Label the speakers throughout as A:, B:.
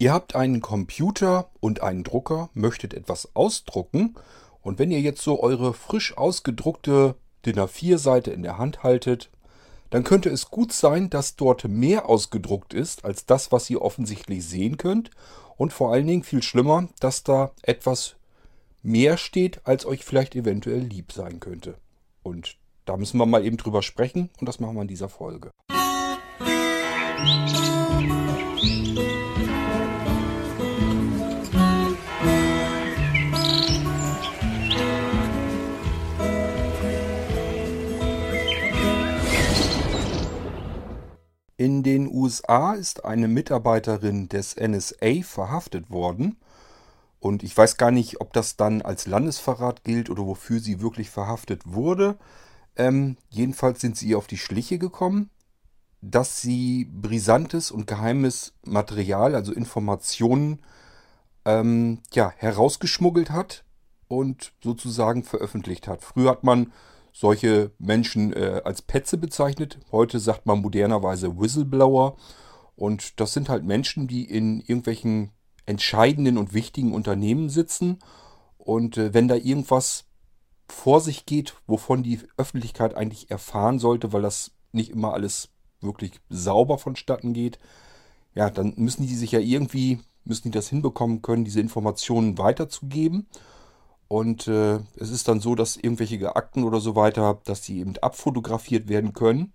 A: Ihr habt einen Computer und einen Drucker, möchtet etwas ausdrucken und wenn ihr jetzt so eure frisch ausgedruckte DIN A4-Seite in der Hand haltet, dann könnte es gut sein, dass dort mehr ausgedruckt ist als das, was ihr offensichtlich sehen könnt und vor allen Dingen viel schlimmer, dass da etwas mehr steht, als euch vielleicht eventuell lieb sein könnte. Und da müssen wir mal eben drüber sprechen und das machen wir in dieser Folge. In den USA ist eine Mitarbeiterin des NSA verhaftet worden. Und ich weiß gar nicht, ob das dann als Landesverrat gilt oder wofür sie wirklich verhaftet wurde. Ähm, jedenfalls sind sie ihr auf die Schliche gekommen, dass sie brisantes und geheimes Material, also Informationen, ähm, ja, herausgeschmuggelt hat und sozusagen veröffentlicht hat. Früher hat man solche Menschen äh, als Petze bezeichnet. Heute sagt man modernerweise Whistleblower. Und das sind halt Menschen, die in irgendwelchen entscheidenden und wichtigen Unternehmen sitzen. Und äh, wenn da irgendwas vor sich geht, wovon die Öffentlichkeit eigentlich erfahren sollte, weil das nicht immer alles wirklich sauber vonstatten geht, ja, dann müssen die sich ja irgendwie, müssen die das hinbekommen können, diese Informationen weiterzugeben. Und äh, es ist dann so, dass irgendwelche Akten oder so weiter, dass die eben abfotografiert werden können.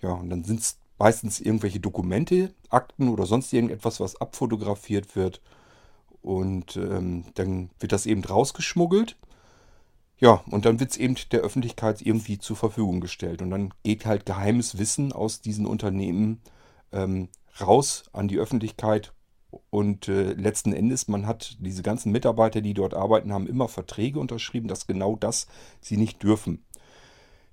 A: Ja, und dann sind es meistens irgendwelche Dokumente, Akten oder sonst irgendetwas, was abfotografiert wird. Und ähm, dann wird das eben rausgeschmuggelt. Ja, und dann wird es eben der Öffentlichkeit irgendwie zur Verfügung gestellt. Und dann geht halt geheimes Wissen aus diesen Unternehmen ähm, raus an die Öffentlichkeit und äh, letzten Endes, man hat diese ganzen Mitarbeiter, die dort arbeiten, haben immer Verträge unterschrieben, dass genau das sie nicht dürfen.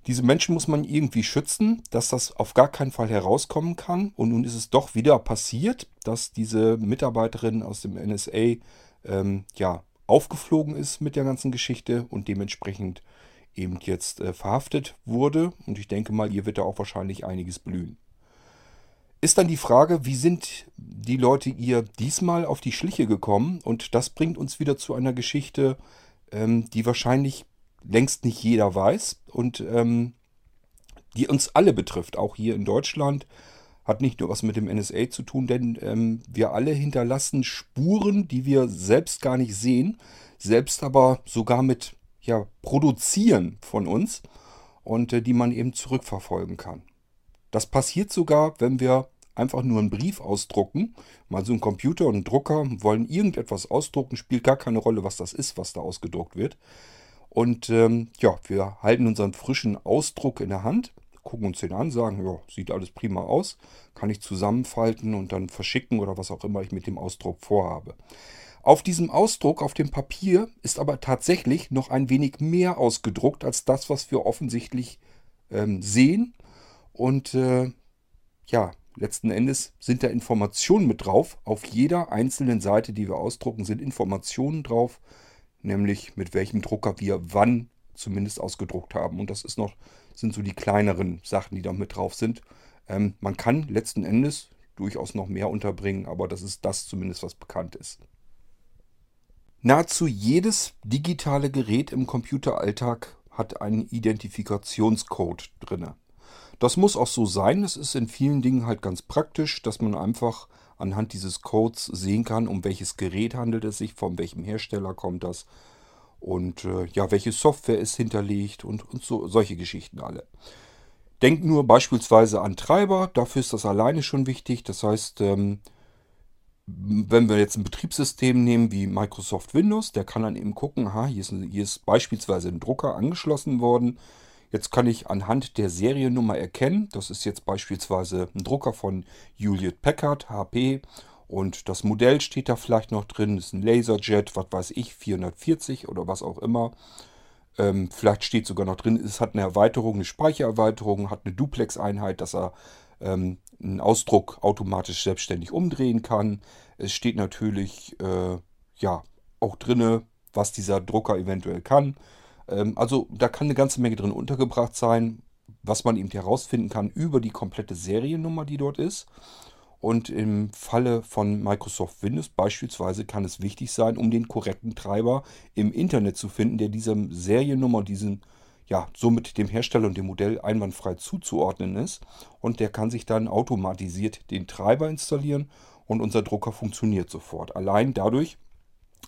A: Diese Menschen muss man irgendwie schützen, dass das auf gar keinen Fall herauskommen kann. Und nun ist es doch wieder passiert, dass diese Mitarbeiterin aus dem NSA ähm, ja, aufgeflogen ist mit der ganzen Geschichte und dementsprechend eben jetzt äh, verhaftet wurde. Und ich denke mal, ihr wird da auch wahrscheinlich einiges blühen ist dann die Frage, wie sind die Leute ihr diesmal auf die Schliche gekommen? Und das bringt uns wieder zu einer Geschichte, ähm, die wahrscheinlich längst nicht jeder weiß und ähm, die uns alle betrifft, auch hier in Deutschland. Hat nicht nur was mit dem NSA zu tun, denn ähm, wir alle hinterlassen Spuren, die wir selbst gar nicht sehen, selbst aber sogar mit ja, Produzieren von uns und äh, die man eben zurückverfolgen kann. Das passiert sogar, wenn wir einfach nur einen Brief ausdrucken. Mal so ein Computer und ein Drucker wollen irgendetwas ausdrucken, spielt gar keine Rolle, was das ist, was da ausgedruckt wird. Und ähm, ja, wir halten unseren frischen Ausdruck in der Hand, gucken uns den an, sagen, ja, sieht alles prima aus, kann ich zusammenfalten und dann verschicken oder was auch immer ich mit dem Ausdruck vorhabe. Auf diesem Ausdruck, auf dem Papier, ist aber tatsächlich noch ein wenig mehr ausgedruckt als das, was wir offensichtlich ähm, sehen. Und äh, ja, letzten Endes sind da Informationen mit drauf. Auf jeder einzelnen Seite, die wir ausdrucken, sind Informationen drauf, nämlich mit welchem Drucker wir wann zumindest ausgedruckt haben. Und das ist noch, sind so die kleineren Sachen, die da mit drauf sind. Ähm, man kann letzten Endes durchaus noch mehr unterbringen, aber das ist das zumindest, was bekannt ist. Nahezu jedes digitale Gerät im Computeralltag hat einen Identifikationscode drinne. Das muss auch so sein. Es ist in vielen Dingen halt ganz praktisch, dass man einfach anhand dieses Codes sehen kann, um welches Gerät handelt es sich, von welchem Hersteller kommt das und äh, ja, welche Software ist hinterlegt und, und so, solche Geschichten alle. Denkt nur beispielsweise an Treiber, dafür ist das alleine schon wichtig. Das heißt, ähm, wenn wir jetzt ein Betriebssystem nehmen wie Microsoft Windows, der kann dann eben gucken, aha, hier ist, hier ist beispielsweise ein Drucker angeschlossen worden. Jetzt kann ich anhand der Seriennummer erkennen, das ist jetzt beispielsweise ein Drucker von Hewlett Packard, HP. Und das Modell steht da vielleicht noch drin, ist ein Laserjet, was weiß ich, 440 oder was auch immer. Ähm, vielleicht steht sogar noch drin, es hat eine Erweiterung, eine Speichererweiterung, hat eine Duplex-Einheit, dass er ähm, einen Ausdruck automatisch selbstständig umdrehen kann. Es steht natürlich äh, ja auch drin, was dieser Drucker eventuell kann. Ähm, also da kann eine ganze Menge drin untergebracht sein, was man eben herausfinden kann über die komplette Seriennummer, die dort ist. Und im Falle von Microsoft Windows beispielsweise kann es wichtig sein, um den korrekten Treiber im Internet zu finden, der dieser Seriennummer, diesen, ja, somit dem Hersteller und dem Modell einwandfrei zuzuordnen ist. Und der kann sich dann automatisiert den Treiber installieren und unser Drucker funktioniert sofort. Allein dadurch,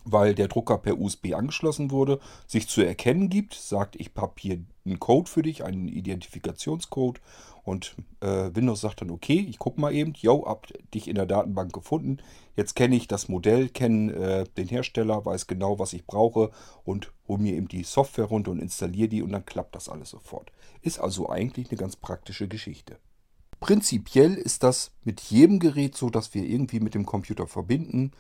A: weil der Drucker per USB angeschlossen wurde, sich zu erkennen gibt, sagt, ich habe hier einen Code für dich, einen Identifikationscode und äh, Windows sagt dann, okay, ich gucke mal eben, yo, hab dich in der Datenbank gefunden, jetzt kenne ich das Modell, kenne äh, den Hersteller, weiß genau, was ich brauche und hole mir eben die Software runter und installiere die und dann klappt das alles sofort. Ist also eigentlich eine ganz praktische Geschichte. Prinzipiell ist das mit jedem Gerät so, dass wir irgendwie mit dem Computer verbinden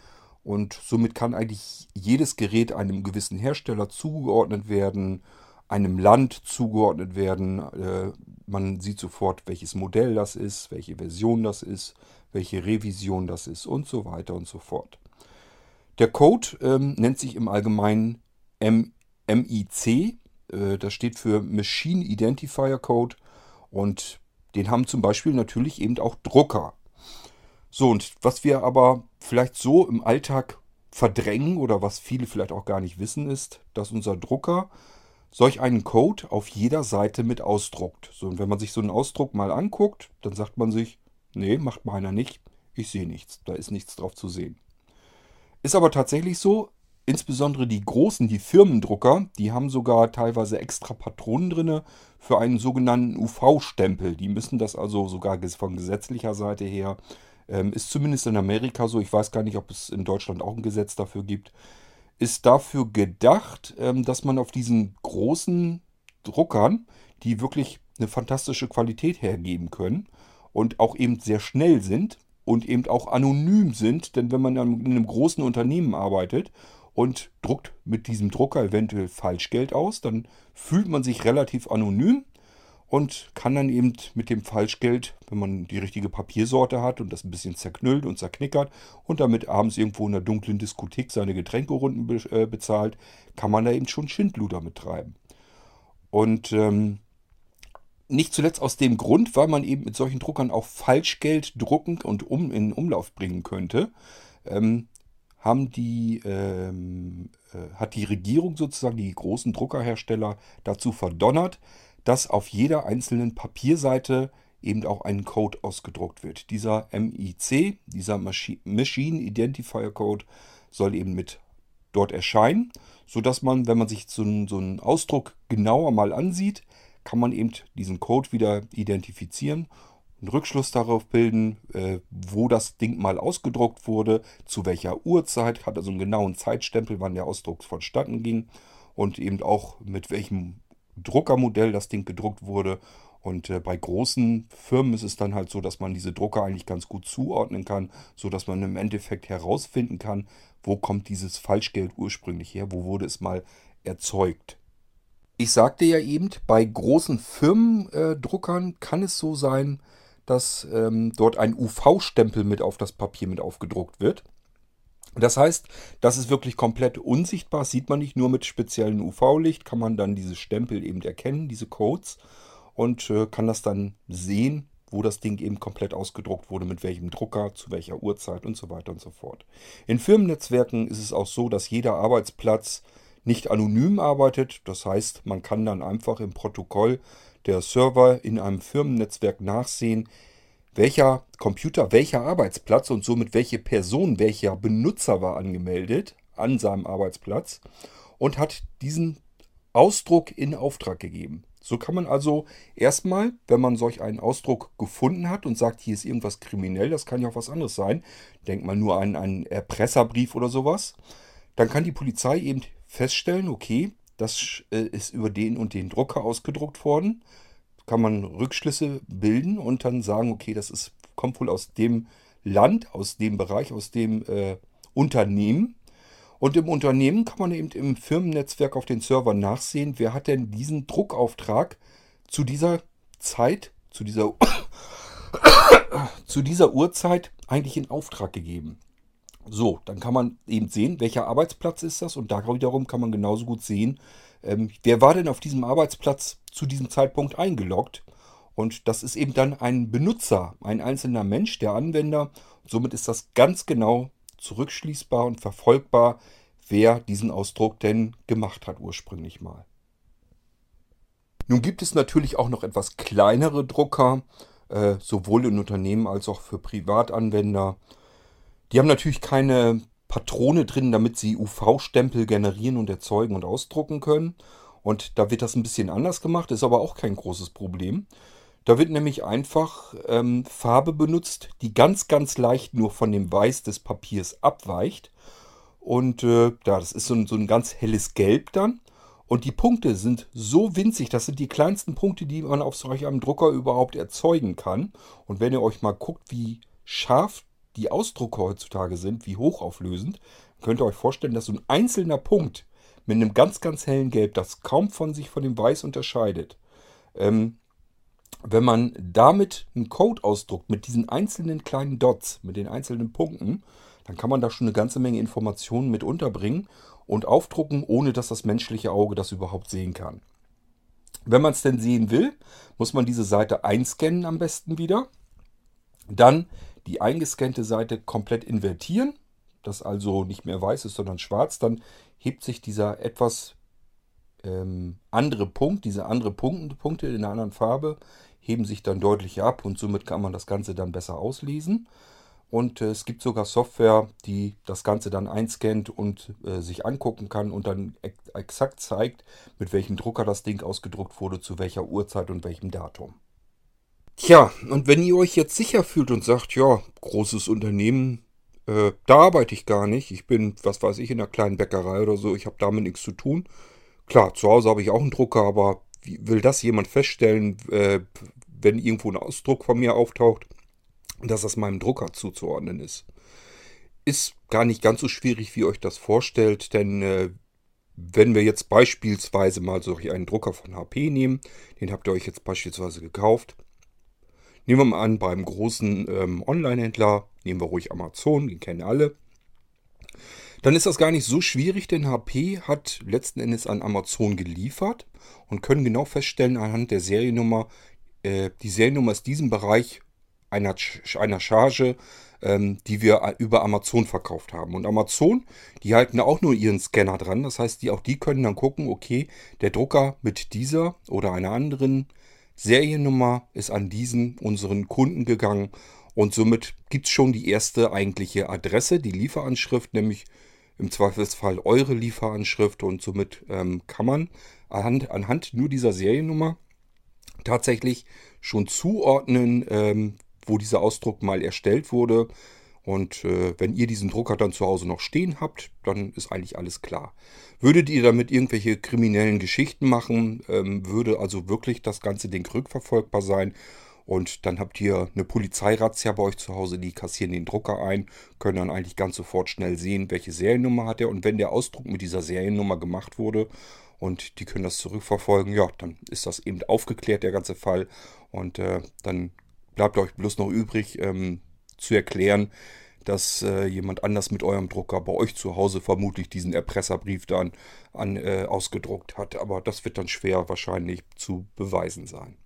A: und somit kann eigentlich jedes Gerät einem gewissen Hersteller zugeordnet werden, einem Land zugeordnet werden. Äh, man sieht sofort, welches Modell das ist, welche Version das ist, welche Revision das ist und so weiter und so fort. Der Code ähm, nennt sich im Allgemeinen MIC. Äh, das steht für Machine Identifier Code und den haben zum Beispiel natürlich eben auch Drucker. So, und was wir aber vielleicht so im Alltag verdrängen oder was viele vielleicht auch gar nicht wissen, ist, dass unser Drucker solch einen Code auf jeder Seite mit ausdruckt. So, und wenn man sich so einen Ausdruck mal anguckt, dann sagt man sich, nee, macht meiner nicht, ich sehe nichts, da ist nichts drauf zu sehen. Ist aber tatsächlich so, insbesondere die großen, die Firmendrucker, die haben sogar teilweise extra Patronen drin für einen sogenannten UV-Stempel. Die müssen das also sogar von gesetzlicher Seite her ähm, ist zumindest in Amerika so. Ich weiß gar nicht, ob es in Deutschland auch ein Gesetz dafür gibt. Ist dafür gedacht, ähm, dass man auf diesen großen Druckern, die wirklich eine fantastische Qualität hergeben können und auch eben sehr schnell sind und eben auch anonym sind, denn wenn man in einem großen Unternehmen arbeitet und druckt mit diesem Drucker eventuell Falschgeld aus, dann fühlt man sich relativ anonym und kann dann eben mit dem Falschgeld, wenn man die richtige Papiersorte hat und das ein bisschen zerknüllt und zerknickert und damit abends irgendwo in einer dunklen Diskothek seine Getränkerunden äh, bezahlt, kann man da eben schon Schindluder mittreiben. Und ähm, nicht zuletzt aus dem Grund, weil man eben mit solchen Druckern auch Falschgeld drucken und um in Umlauf bringen könnte, ähm, haben die, ähm, äh, hat die Regierung sozusagen die großen Druckerhersteller dazu verdonnert, dass auf jeder einzelnen Papierseite eben auch ein Code ausgedruckt wird. Dieser MIC, dieser Machine Identifier Code, soll eben mit dort erscheinen, sodass man, wenn man sich so einen, so einen Ausdruck genauer mal ansieht, kann man eben diesen Code wieder identifizieren einen Rückschluss darauf bilden, äh, wo das Ding mal ausgedruckt wurde, zu welcher Uhrzeit, hat also einen genauen Zeitstempel, wann der Ausdruck vonstatten ging und eben auch mit welchem Druckermodell das Ding gedruckt wurde. Und äh, bei großen Firmen ist es dann halt so, dass man diese Drucker eigentlich ganz gut zuordnen kann, sodass man im Endeffekt herausfinden kann, wo kommt dieses Falschgeld ursprünglich her, wo wurde es mal erzeugt. Ich sagte ja eben, bei großen Firmendruckern äh, kann es so sein, dass ähm, dort ein UV-Stempel mit auf das Papier mit aufgedruckt wird. Das heißt, das ist wirklich komplett unsichtbar, sieht man nicht nur mit speziellen UV-Licht, kann man dann diese Stempel eben erkennen, diese Codes und äh, kann das dann sehen, wo das Ding eben komplett ausgedruckt wurde, mit welchem Drucker, zu welcher Uhrzeit und so weiter und so fort. In Firmennetzwerken ist es auch so, dass jeder Arbeitsplatz nicht anonym arbeitet. Das heißt, man kann dann einfach im Protokoll der Server in einem Firmennetzwerk nachsehen, welcher Computer, welcher Arbeitsplatz und somit welche Person, welcher Benutzer war angemeldet an seinem Arbeitsplatz und hat diesen Ausdruck in Auftrag gegeben. So kann man also erstmal, wenn man solch einen Ausdruck gefunden hat und sagt, hier ist irgendwas kriminell, das kann ja auch was anderes sein, denkt mal nur an einen Erpresserbrief oder sowas, dann kann die Polizei eben feststellen, okay, das äh, ist über den und den Drucker ausgedruckt worden kann man Rückschlüsse bilden und dann sagen, okay, das ist, kommt wohl aus dem Land, aus dem Bereich, aus dem äh, Unternehmen. Und im Unternehmen kann man eben im Firmennetzwerk auf den Servern nachsehen, wer hat denn diesen Druckauftrag zu dieser Zeit, zu dieser, zu dieser Uhrzeit eigentlich in Auftrag gegeben. So, dann kann man eben sehen, welcher Arbeitsplatz ist das und da wiederum kann man genauso gut sehen, ähm, wer war denn auf diesem Arbeitsplatz zu diesem Zeitpunkt eingeloggt Und das ist eben dann ein Benutzer, ein einzelner Mensch, der Anwender. Somit ist das ganz genau zurückschließbar und verfolgbar, wer diesen Ausdruck denn gemacht hat ursprünglich mal. Nun gibt es natürlich auch noch etwas kleinere Drucker, äh, sowohl in Unternehmen als auch für Privatanwender. Die haben natürlich keine Patrone drin, damit sie UV-Stempel generieren und erzeugen und ausdrucken können. Und da wird das ein bisschen anders gemacht, ist aber auch kein großes Problem. Da wird nämlich einfach ähm, Farbe benutzt, die ganz, ganz leicht nur von dem Weiß des Papiers abweicht. Und äh, ja, das ist so ein, so ein ganz helles Gelb dann. Und die Punkte sind so winzig, das sind die kleinsten Punkte, die man auf solch einem Drucker überhaupt erzeugen kann. Und wenn ihr euch mal guckt, wie scharf die Ausdrucke heutzutage sind, wie hochauflösend, könnt ihr euch vorstellen, dass so ein einzelner Punkt mit einem ganz, ganz hellen Gelb, das kaum von sich von dem Weiß unterscheidet, ähm, wenn man damit einen Code ausdruckt mit diesen einzelnen kleinen Dots, mit den einzelnen Punkten, dann kann man da schon eine ganze Menge Informationen mit unterbringen und aufdrucken, ohne dass das menschliche Auge das überhaupt sehen kann. Wenn man es denn sehen will, muss man diese Seite einscannen am besten wieder. Dann die eingescannte Seite komplett invertieren, das also nicht mehr weiß ist, sondern schwarz. Dann hebt sich dieser etwas ähm, andere Punkt, diese andere Punkte, Punkte in einer anderen Farbe, heben sich dann deutlich ab und somit kann man das Ganze dann besser auslesen. Und äh, es gibt sogar Software, die das Ganze dann einscannt und äh, sich angucken kann und dann ex exakt zeigt, mit welchem Drucker das Ding ausgedruckt wurde, zu welcher Uhrzeit und welchem Datum. Tja, und wenn ihr euch jetzt sicher fühlt und sagt, ja, großes Unternehmen, äh, da arbeite ich gar nicht, ich bin, was weiß ich, in einer kleinen Bäckerei oder so, ich habe damit nichts zu tun. Klar, zu Hause habe ich auch einen Drucker, aber will das jemand feststellen, äh, wenn irgendwo ein Ausdruck von mir auftaucht, dass das meinem Drucker zuzuordnen ist? Ist gar nicht ganz so schwierig, wie ihr euch das vorstellt, denn äh, wenn wir jetzt beispielsweise mal solch einen Drucker von HP nehmen, den habt ihr euch jetzt beispielsweise gekauft. Nehmen wir mal an, beim großen ähm, Online-Händler, nehmen wir ruhig Amazon, den kennen alle dann ist das gar nicht so schwierig, denn HP hat letzten Endes an Amazon geliefert und können genau feststellen anhand der Seriennummer, äh, die Seriennummer ist diesem Bereich einer, einer Charge, ähm, die wir über Amazon verkauft haben. Und Amazon, die halten auch nur ihren Scanner dran. Das heißt, die, auch die können dann gucken, okay, der Drucker mit dieser oder einer anderen Seriennummer ist an diesen unseren Kunden gegangen. Und somit gibt es schon die erste eigentliche Adresse, die Lieferanschrift, nämlich im Zweifelsfall eure Lieferanschrift und somit ähm, kann man anhand, anhand nur dieser Seriennummer tatsächlich schon zuordnen, ähm, wo dieser Ausdruck mal erstellt wurde. Und äh, wenn ihr diesen Drucker dann zu Hause noch stehen habt, dann ist eigentlich alles klar. Würdet ihr damit irgendwelche kriminellen Geschichten machen, ähm, würde also wirklich das ganze Ding rückverfolgbar sein und dann habt ihr eine Polizeirazzia bei euch zu Hause, die kassieren den Drucker ein, können dann eigentlich ganz sofort schnell sehen, welche Seriennummer hat er. Und wenn der Ausdruck mit dieser Seriennummer gemacht wurde und die können das zurückverfolgen, ja, dann ist das eben aufgeklärt, der ganze Fall. Und äh, dann bleibt euch bloß noch übrig ähm, zu erklären, dass äh, jemand anders mit eurem Drucker bei euch zu Hause vermutlich diesen Erpresserbrief dann an, äh, ausgedruckt hat. Aber das wird dann schwer wahrscheinlich zu beweisen sein.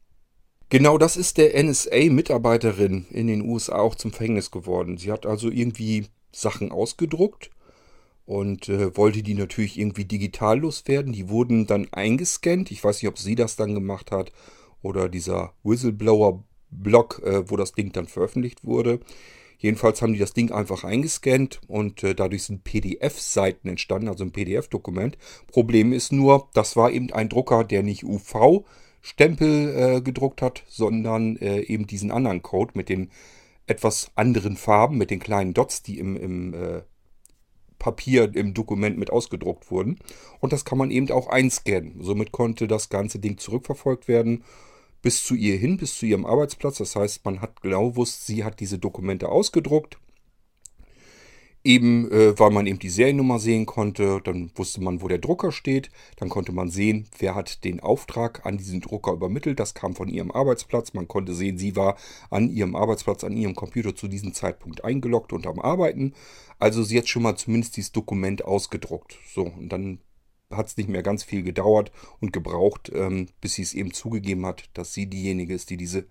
A: Genau das ist der NSA-Mitarbeiterin in den USA auch zum Verhängnis geworden. Sie hat also irgendwie Sachen ausgedruckt und äh, wollte die natürlich irgendwie digital loswerden. Die wurden dann eingescannt. Ich weiß nicht, ob sie das dann gemacht hat oder dieser Whistleblower-Blog, äh, wo das Ding dann veröffentlicht wurde. Jedenfalls haben die das Ding einfach eingescannt und äh, dadurch sind PDF-Seiten entstanden, also ein PDF-Dokument. Problem ist nur, das war eben ein Drucker, der nicht UV Stempel äh, gedruckt hat, sondern äh, eben diesen anderen Code mit den etwas anderen Farben, mit den kleinen Dots, die im, im äh, Papier, im Dokument mit ausgedruckt wurden. Und das kann man eben auch einscannen. Somit konnte das ganze Ding zurückverfolgt werden bis zu ihr hin, bis zu ihrem Arbeitsplatz. Das heißt, man hat genau gewusst, sie hat diese Dokumente ausgedruckt Eben, äh, weil man eben die Seriennummer sehen konnte, dann wusste man, wo der Drucker steht. Dann konnte man sehen, wer hat den Auftrag an diesen Drucker übermittelt. Das kam von ihrem Arbeitsplatz. Man konnte sehen, sie war an ihrem Arbeitsplatz, an ihrem Computer zu diesem Zeitpunkt eingeloggt und am Arbeiten. Also sie hat schon mal zumindest dieses Dokument ausgedruckt. So, und dann hat es nicht mehr ganz viel gedauert und gebraucht, ähm, bis sie es eben zugegeben hat, dass sie diejenige ist, die diese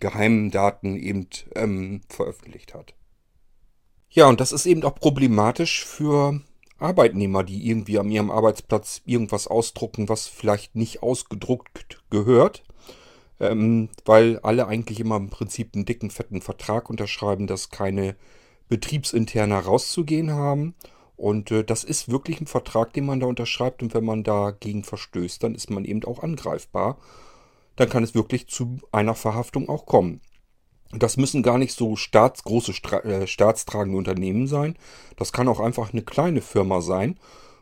A: geheimen Daten eben ähm, veröffentlicht hat. Ja, und das ist eben auch problematisch für Arbeitnehmer, die irgendwie an ihrem Arbeitsplatz irgendwas ausdrucken, was vielleicht nicht ausgedruckt gehört, ähm, weil alle eigentlich immer im Prinzip einen dicken, fetten Vertrag unterschreiben, dass keine betriebsintern rauszugehen haben. Und äh, das ist wirklich ein Vertrag, den man da unterschreibt. Und wenn man dagegen verstößt, dann ist man eben auch angreifbar. Dann kann es wirklich zu einer Verhaftung auch kommen. Das müssen gar nicht so staats, große äh, staatstragende Unternehmen sein. Das kann auch einfach eine kleine Firma sein.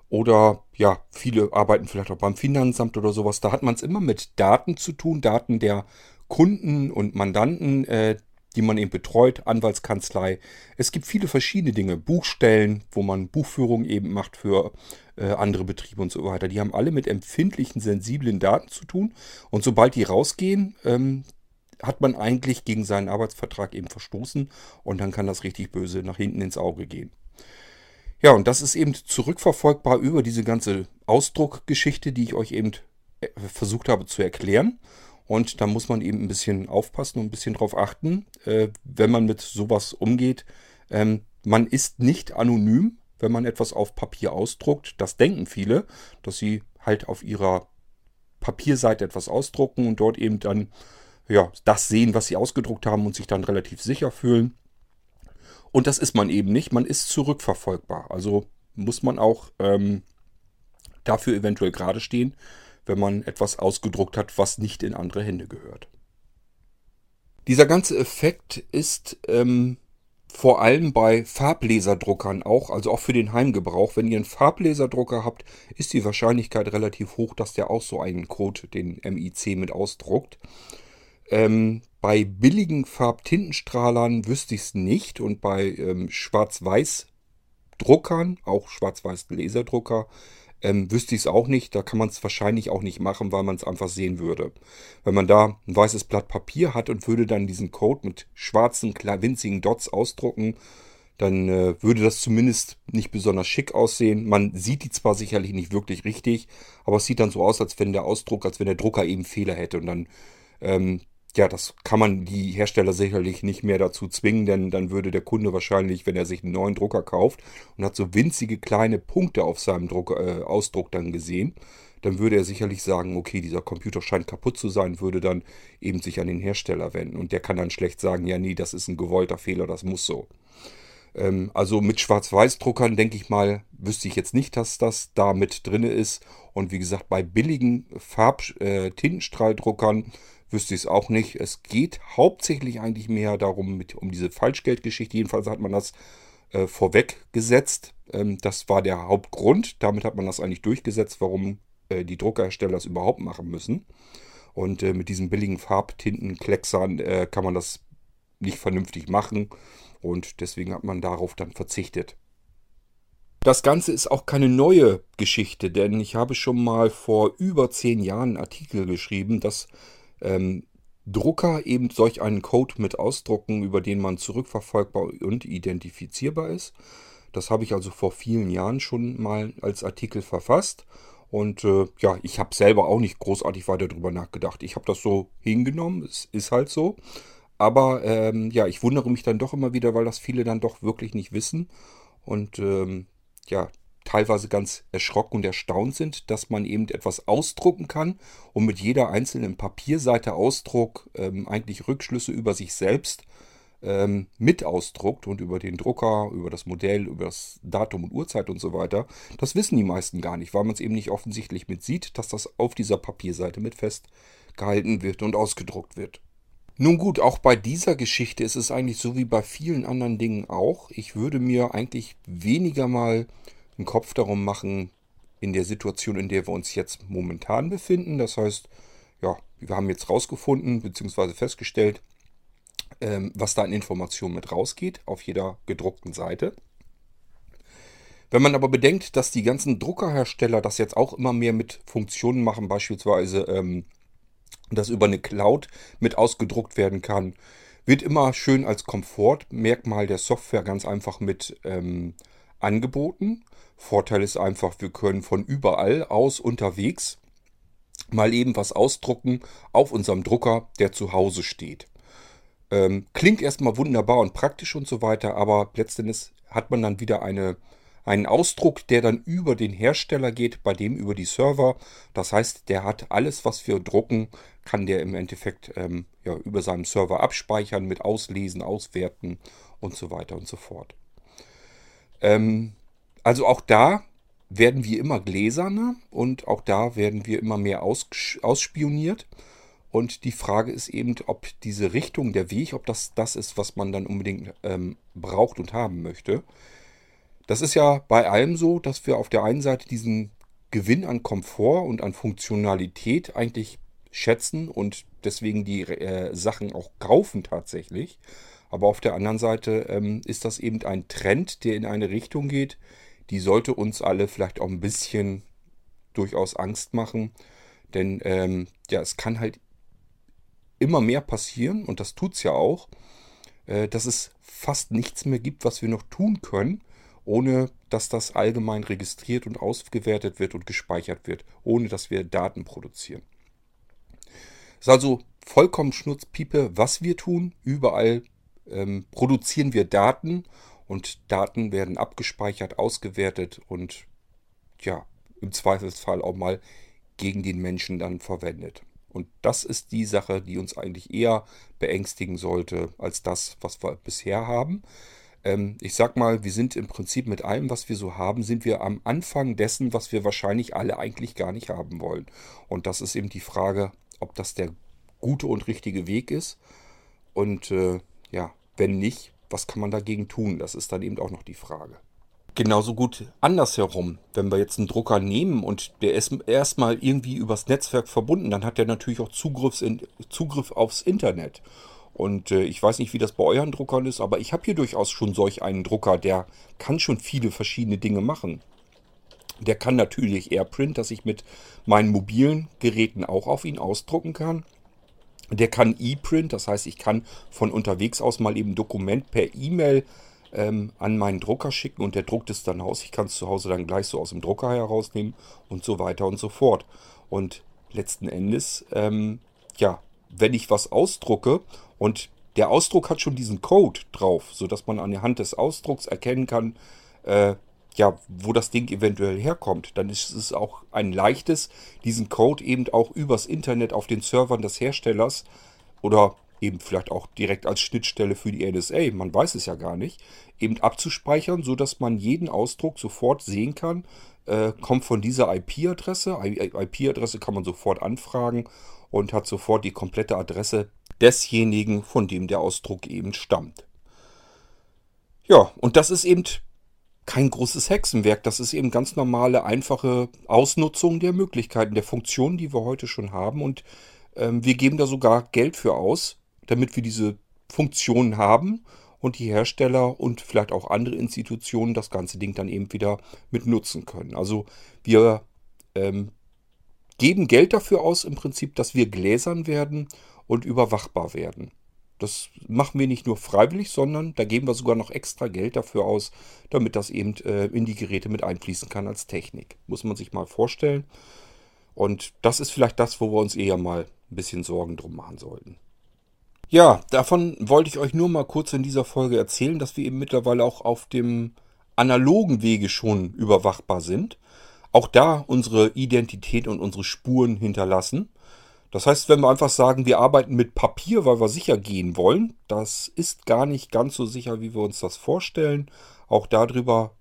A: Oder ja, viele arbeiten vielleicht auch beim Finanzamt oder sowas. Da hat man es immer mit Daten zu tun, Daten der Kunden und Mandanten, äh, die man eben betreut, Anwaltskanzlei. Es gibt viele verschiedene Dinge, Buchstellen, wo man Buchführung eben macht für äh, andere Betriebe und so weiter. Die haben alle mit empfindlichen, sensiblen Daten zu tun. Und sobald die rausgehen, ähm, hat man eigentlich gegen seinen Arbeitsvertrag eben verstoßen und dann kann das richtig böse nach hinten ins Auge gehen. Ja, und das ist eben zurückverfolgbar über diese ganze Ausdruckgeschichte, die ich euch eben äh, versucht habe zu erklären. Und da muss man eben ein bisschen aufpassen und ein bisschen drauf achten, äh, wenn man mit sowas umgeht. Ähm, man ist nicht anonym, wenn man etwas auf Papier ausdruckt. Das denken viele, dass sie halt auf ihrer Papierseite etwas ausdrucken und dort eben dann ja, das sehen, was sie ausgedruckt haben und sich dann relativ sicher fühlen. Und das ist man eben nicht. Man ist zurückverfolgbar. Also muss man auch ähm, dafür eventuell gerade stehen, wenn man etwas ausgedruckt hat, was nicht in andere Hände gehört. Dieser ganze Effekt ist ähm, vor allem bei Farblaserdruckern auch, also auch für den Heimgebrauch. Wenn ihr einen Farblaserdrucker habt, ist die Wahrscheinlichkeit relativ hoch, dass der auch so einen Code, den MIC, mit ausdruckt. Ähm, bei billigen Farbtintenstrahlern wüsste ich es nicht und bei ähm, Schwarz-Weiß-Druckern, auch Schwarz-Weiß-Laserdrucker, ähm, wüsste ich es auch nicht. Da kann man es wahrscheinlich auch nicht machen, weil man es einfach sehen würde. Wenn man da ein weißes Blatt Papier hat und würde dann diesen Code mit schwarzen, winzigen Dots ausdrucken, dann äh, würde das zumindest nicht besonders schick aussehen. Man sieht die zwar sicherlich nicht wirklich richtig, aber es sieht dann so aus, als wenn der Ausdruck, als wenn der Drucker eben Fehler hätte. Und dann ähm, ja, das kann man die Hersteller sicherlich nicht mehr dazu zwingen, denn dann würde der Kunde wahrscheinlich, wenn er sich einen neuen Drucker kauft und hat so winzige kleine Punkte auf seinem Druck, äh, Ausdruck dann gesehen, dann würde er sicherlich sagen, okay, dieser Computer scheint kaputt zu sein, würde dann eben sich an den Hersteller wenden. Und der kann dann schlecht sagen, ja, nee, das ist ein gewollter Fehler, das muss so. Ähm, also mit Schwarz-Weiß-Druckern, denke ich mal, wüsste ich jetzt nicht, dass das da mit drin ist. Und wie gesagt, bei billigen Farb-Tintenstrahldruckern äh, wüsste ich es auch nicht. Es geht hauptsächlich eigentlich mehr darum, mit, um diese Falschgeldgeschichte. Jedenfalls hat man das äh, vorweggesetzt. Ähm, das war der Hauptgrund. Damit hat man das eigentlich durchgesetzt, warum äh, die Druckerhersteller das überhaupt machen müssen. Und äh, mit diesen billigen Farbtintenklecksern äh, kann man das nicht vernünftig machen. Und deswegen hat man darauf dann verzichtet. Das Ganze ist auch keine neue Geschichte, denn ich habe schon mal vor über zehn Jahren einen Artikel geschrieben, dass ähm, Drucker eben solch einen Code mit ausdrucken, über den man zurückverfolgbar und identifizierbar ist. Das habe ich also vor vielen Jahren schon mal als Artikel verfasst. Und äh, ja, ich habe selber auch nicht großartig weiter darüber nachgedacht. Ich habe das so hingenommen, es ist halt so. Aber ähm, ja, ich wundere mich dann doch immer wieder, weil das viele dann doch wirklich nicht wissen. Und ähm, ja, teilweise ganz erschrocken und erstaunt sind, dass man eben etwas ausdrucken kann und mit jeder einzelnen Papierseite Ausdruck ähm, eigentlich Rückschlüsse über sich selbst ähm, mit ausdruckt und über den Drucker, über das Modell, über das Datum und Uhrzeit und so weiter. Das wissen die meisten gar nicht, weil man es eben nicht offensichtlich mit sieht, dass das auf dieser Papierseite mit festgehalten wird und ausgedruckt wird. Nun gut, auch bei dieser Geschichte ist es eigentlich so wie bei vielen anderen Dingen auch. Ich würde mir eigentlich weniger mal einen Kopf darum machen, in der Situation, in der wir uns jetzt momentan befinden. Das heißt, ja, wir haben jetzt rausgefunden bzw. festgestellt, ähm, was da an Informationen mit rausgeht auf jeder gedruckten Seite. Wenn man aber bedenkt, dass die ganzen Druckerhersteller das jetzt auch immer mehr mit Funktionen machen, beispielsweise, ähm, dass über eine Cloud mit ausgedruckt werden kann, wird immer schön als Komfortmerkmal der Software ganz einfach mit ähm, angeboten. Vorteil ist einfach, wir können von überall aus unterwegs mal eben was ausdrucken auf unserem Drucker, der zu Hause steht. Ähm, klingt erstmal wunderbar und praktisch und so weiter, aber letztendlich hat man dann wieder eine, einen Ausdruck, der dann über den Hersteller geht, bei dem über die Server. Das heißt, der hat alles, was wir drucken, kann der im Endeffekt ähm, ja, über seinem Server abspeichern, mit auslesen, auswerten und so weiter und so fort. Ähm, also auch da werden wir immer gläserner und auch da werden wir immer mehr ausspioniert. Und die Frage ist eben, ob diese Richtung, der Weg, ob das das ist, was man dann unbedingt ähm, braucht und haben möchte. Das ist ja bei allem so, dass wir auf der einen Seite diesen Gewinn an Komfort und an Funktionalität eigentlich schätzen und deswegen die äh, Sachen auch kaufen tatsächlich. Aber auf der anderen Seite ähm, ist das eben ein Trend, der in eine Richtung geht, die sollte uns alle vielleicht auch ein bisschen durchaus Angst machen. Denn ähm, ja, es kann halt immer mehr passieren, und das tut es ja auch, äh, dass es fast nichts mehr gibt, was wir noch tun können, ohne dass das allgemein registriert und ausgewertet wird und gespeichert wird, ohne dass wir Daten produzieren. Es ist also vollkommen Schnurzpiepe, was wir tun. Überall ähm, produzieren wir Daten und Daten werden abgespeichert, ausgewertet und ja, im Zweifelsfall auch mal gegen den Menschen dann verwendet. Und das ist die Sache, die uns eigentlich eher beängstigen sollte als das, was wir bisher haben. Ähm, ich sag mal, wir sind im Prinzip mit allem, was wir so haben, sind wir am Anfang dessen, was wir wahrscheinlich alle eigentlich gar nicht haben wollen. Und das ist eben die Frage, ob das der gute und richtige Weg ist. Und äh, ja, wenn nicht, was kann man dagegen tun? Das ist dann eben auch noch die Frage. Genauso gut andersherum. Wenn wir jetzt einen Drucker nehmen und der ist erstmal irgendwie übers Netzwerk verbunden, dann hat der natürlich auch in, Zugriff aufs Internet. Und äh, ich weiß nicht, wie das bei euren Druckern ist, aber ich habe hier durchaus schon solch einen Drucker, der kann schon viele verschiedene Dinge machen. Der kann natürlich AirPrint, dass ich mit meinen mobilen Geräten auch auf ihn ausdrucken kann. Der kann ePrint, das heißt, ich kann von unterwegs aus mal eben Dokument per E-Mail ähm, an meinen Drucker schicken und der druckt es dann aus. Ich kann es zu Hause dann gleich so aus dem Drucker herausnehmen und so weiter und so fort. Und letzten Endes, ähm, ja, wenn ich was ausdrucke und der Ausdruck hat schon diesen Code drauf, sodass man an der Hand des Ausdrucks erkennen kann, äh, ja, wo das Ding eventuell herkommt, dann ist es auch ein leichtes, diesen Code eben auch übers Internet auf den Servern des Herstellers oder eben vielleicht auch direkt als Schnittstelle für die NSA, man weiß es ja gar nicht, eben abzuspeichern, sodass man jeden Ausdruck sofort sehen kann, äh, kommt von dieser IP-Adresse. IP-Adresse kann man sofort anfragen und hat sofort die komplette Adresse desjenigen, von dem der Ausdruck eben stammt. Ja, und das ist eben kein großes Hexenwerk. Das ist eben ganz normale, einfache Ausnutzung der Möglichkeiten, der Funktionen, die wir heute schon haben. Und ähm, wir geben da sogar Geld für aus, damit wir diese Funktionen haben und die Hersteller und vielleicht auch andere Institutionen das ganze Ding dann eben wieder mit nutzen können. Also wir ähm, geben Geld dafür aus im Prinzip, dass wir gläsern werden und überwachbar werden. Das machen wir nicht nur freiwillig, sondern da geben wir sogar noch extra Geld dafür aus, damit das eben äh, in die Geräte mit einfließen kann als Technik. Muss man sich mal vorstellen. Und das ist vielleicht das, wo wir uns eher mal ein bisschen Sorgen drum machen sollten. Ja, davon wollte ich euch nur mal kurz in dieser Folge erzählen, dass wir eben mittlerweile auch auf dem analogen Wege schon überwachbar sind. Auch da unsere Identität und unsere Spuren hinterlassen. Das heißt, wenn wir einfach sagen, wir arbeiten mit Papier, weil wir sicher gehen wollen, das ist gar nicht ganz so sicher, wie wir uns das vorstellen. Auch darüber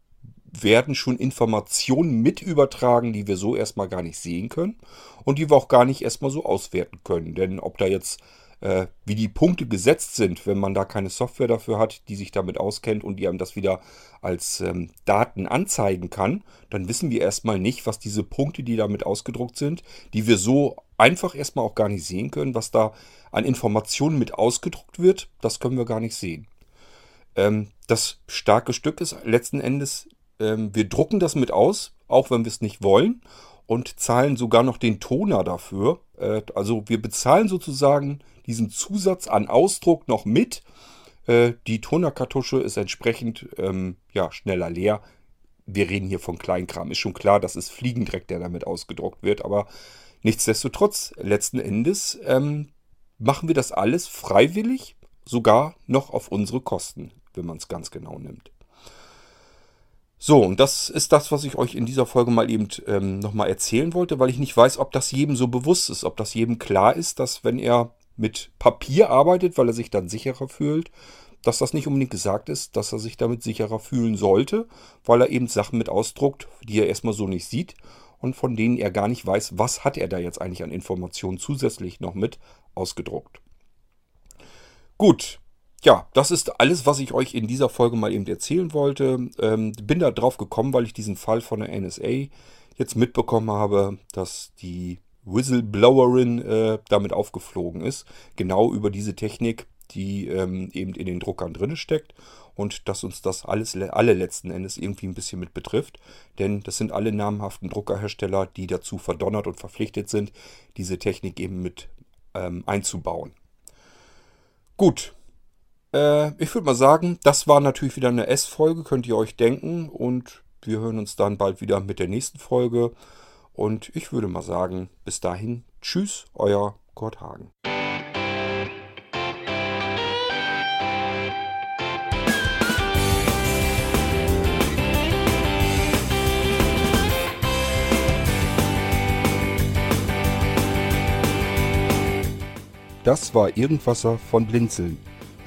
A: werden schon Informationen mit übertragen, die wir so erstmal gar nicht sehen können und die wir auch gar nicht erstmal so auswerten können. Denn ob da jetzt äh, wie die Punkte gesetzt sind, wenn man da keine Software dafür hat, die sich damit auskennt und die einem das wieder als ähm, Daten anzeigen kann, dann wissen wir erstmal nicht, was diese Punkte, die damit ausgedruckt sind, die wir so einfach erstmal auch gar nicht sehen können, was da an Informationen mit ausgedruckt wird, das können wir gar nicht sehen. Ähm, das starke Stück ist letzten Endes, ähm, wir drucken das mit aus, auch wenn wir es nicht wollen und zahlen sogar noch den Toner dafür. Äh, also wir bezahlen sozusagen diesen Zusatz an Ausdruck noch mit. Äh, die Tonerkartusche ist entsprechend ähm, ja, schneller leer. wir reden hier von Kleinkram. Ist schon klar, das ist Fliegendreck, der damit ausgedruckt wird. Aber nichtsdestotrotz, letzten Endes ähm, machen wir das alles freiwillig, sogar noch auf unsere Kosten, wenn man es ganz genau nimmt. So, und das ist das, was ich euch in dieser Folge mal eben ähm, nochmal erzählen wollte, weil ich nicht weiß, ob das jedem so bewusst ist, ob das jedem klar ist, dass wenn er mit Papier arbeitet, weil er sich dann sicherer fühlt, dass das nicht unbedingt gesagt ist, dass er sich damit sicherer fühlen sollte, weil er eben Sachen mit ausdruckt, die er erstmal so nicht sieht und von denen er gar nicht weiß, was hat er da jetzt eigentlich an Informationen zusätzlich noch mit ausgedruckt. Gut, ja, das ist alles, was ich euch in dieser Folge mal eben erzählen wollte. Ähm, bin da drauf gekommen, weil ich diesen Fall von der NSA jetzt mitbekommen habe, dass die Whistleblowerin äh, damit aufgeflogen ist. Genau über diese Technik, die ähm, eben in den Druckern drin steckt und dass uns das alles alle letzten Endes irgendwie ein bisschen mit betrifft, denn das sind alle namhaften Druckerhersteller, die dazu verdonnert und verpflichtet sind, diese Technik eben mit ähm, einzubauen. Gut, äh, ich würde mal sagen, das war natürlich wieder eine S-Folge, könnt ihr euch denken und wir hören uns dann bald wieder mit der nächsten Folge und ich würde mal sagen, bis dahin, tschüss, euer Kurt Hagen. Das war Irgendwasser von Blinzeln.